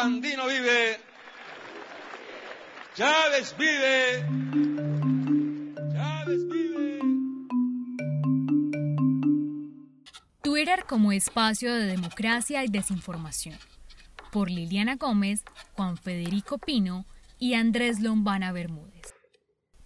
Sandino vive. Chávez vive. Chávez vive. Twitter como espacio de democracia y desinformación. Por Liliana Gómez, Juan Federico Pino y Andrés Lombana Bermúdez.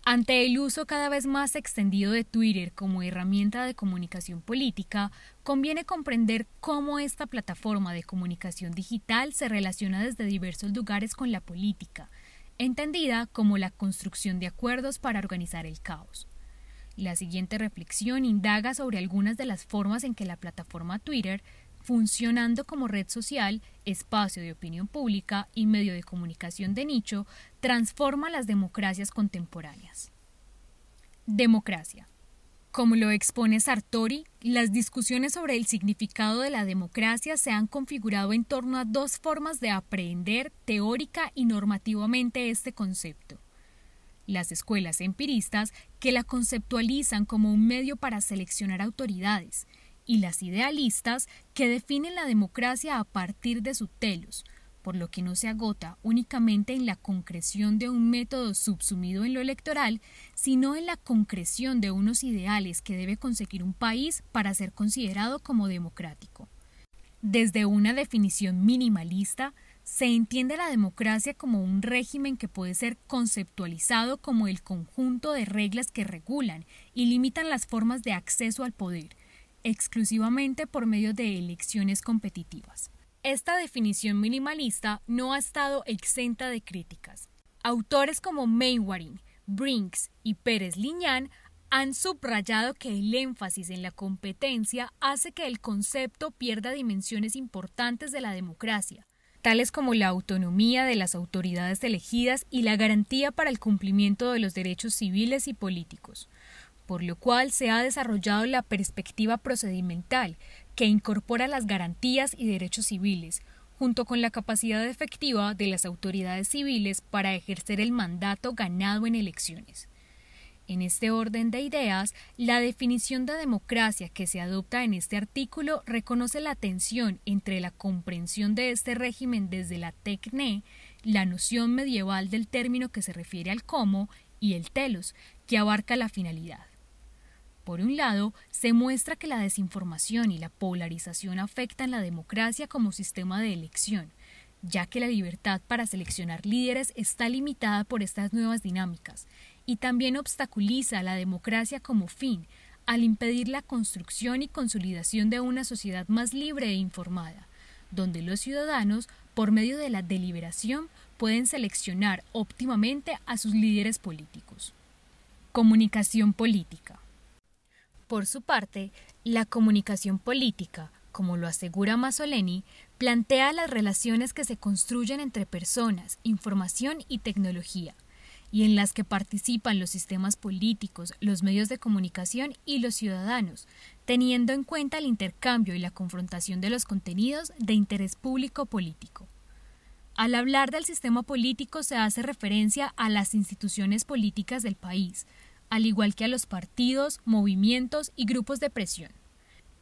Ante el uso cada vez más extendido de Twitter como herramienta de comunicación política, conviene comprender cómo esta plataforma de comunicación digital se relaciona desde diversos lugares con la política, entendida como la construcción de acuerdos para organizar el caos. La siguiente reflexión indaga sobre algunas de las formas en que la plataforma Twitter, funcionando como red social, espacio de opinión pública y medio de comunicación de nicho, transforma las democracias contemporáneas. Democracia. Como lo expone Sartori, las discusiones sobre el significado de la democracia se han configurado en torno a dos formas de aprender teórica y normativamente este concepto. Las escuelas empiristas, que la conceptualizan como un medio para seleccionar autoridades, y las idealistas, que definen la democracia a partir de su telos, por lo que no se agota únicamente en la concreción de un método subsumido en lo electoral, sino en la concreción de unos ideales que debe conseguir un país para ser considerado como democrático. Desde una definición minimalista, se entiende la democracia como un régimen que puede ser conceptualizado como el conjunto de reglas que regulan y limitan las formas de acceso al poder, exclusivamente por medio de elecciones competitivas. Esta definición minimalista no ha estado exenta de críticas. Autores como Mainwaring, Brinks y Pérez Liñán han subrayado que el énfasis en la competencia hace que el concepto pierda dimensiones importantes de la democracia, tales como la autonomía de las autoridades elegidas y la garantía para el cumplimiento de los derechos civiles y políticos, por lo cual se ha desarrollado la perspectiva procedimental, que incorpora las garantías y derechos civiles, junto con la capacidad efectiva de las autoridades civiles para ejercer el mandato ganado en elecciones. En este orden de ideas, la definición de democracia que se adopta en este artículo reconoce la tensión entre la comprensión de este régimen desde la tecne, la noción medieval del término que se refiere al cómo, y el telos, que abarca la finalidad. Por un lado, se muestra que la desinformación y la polarización afectan la democracia como sistema de elección, ya que la libertad para seleccionar líderes está limitada por estas nuevas dinámicas, y también obstaculiza la democracia como fin, al impedir la construcción y consolidación de una sociedad más libre e informada, donde los ciudadanos, por medio de la deliberación, pueden seleccionar óptimamente a sus líderes políticos. Comunicación política. Por su parte, la comunicación política, como lo asegura Masoleni, plantea las relaciones que se construyen entre personas, información y tecnología, y en las que participan los sistemas políticos, los medios de comunicación y los ciudadanos, teniendo en cuenta el intercambio y la confrontación de los contenidos de interés público político. Al hablar del sistema político se hace referencia a las instituciones políticas del país, al igual que a los partidos, movimientos y grupos de presión.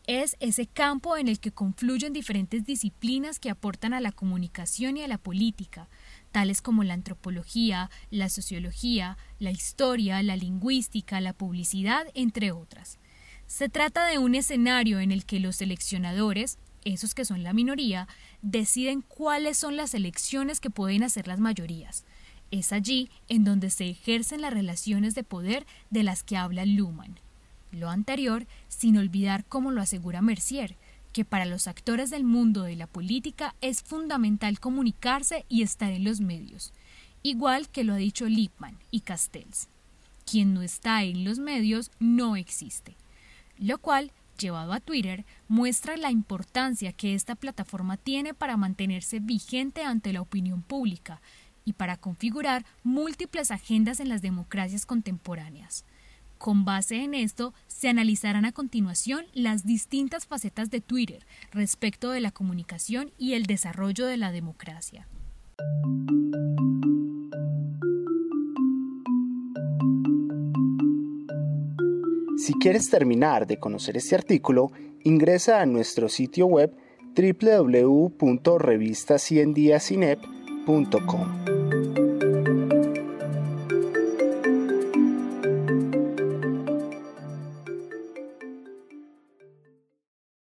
Es ese campo en el que confluyen diferentes disciplinas que aportan a la comunicación y a la política, tales como la antropología, la sociología, la historia, la lingüística, la publicidad, entre otras. Se trata de un escenario en el que los seleccionadores, esos que son la minoría, deciden cuáles son las elecciones que pueden hacer las mayorías, es allí en donde se ejercen las relaciones de poder de las que habla Luhmann. Lo anterior, sin olvidar cómo lo asegura Mercier, que para los actores del mundo de la política es fundamental comunicarse y estar en los medios, igual que lo ha dicho Lippmann y Castells. Quien no está en los medios no existe, lo cual llevado a Twitter, muestra la importancia que esta plataforma tiene para mantenerse vigente ante la opinión pública y para configurar múltiples agendas en las democracias contemporáneas. Con base en esto, se analizarán a continuación las distintas facetas de Twitter respecto de la comunicación y el desarrollo de la democracia. Si quieres terminar de conocer este artículo, ingresa a nuestro sitio web www.revistaciendiasinep.com.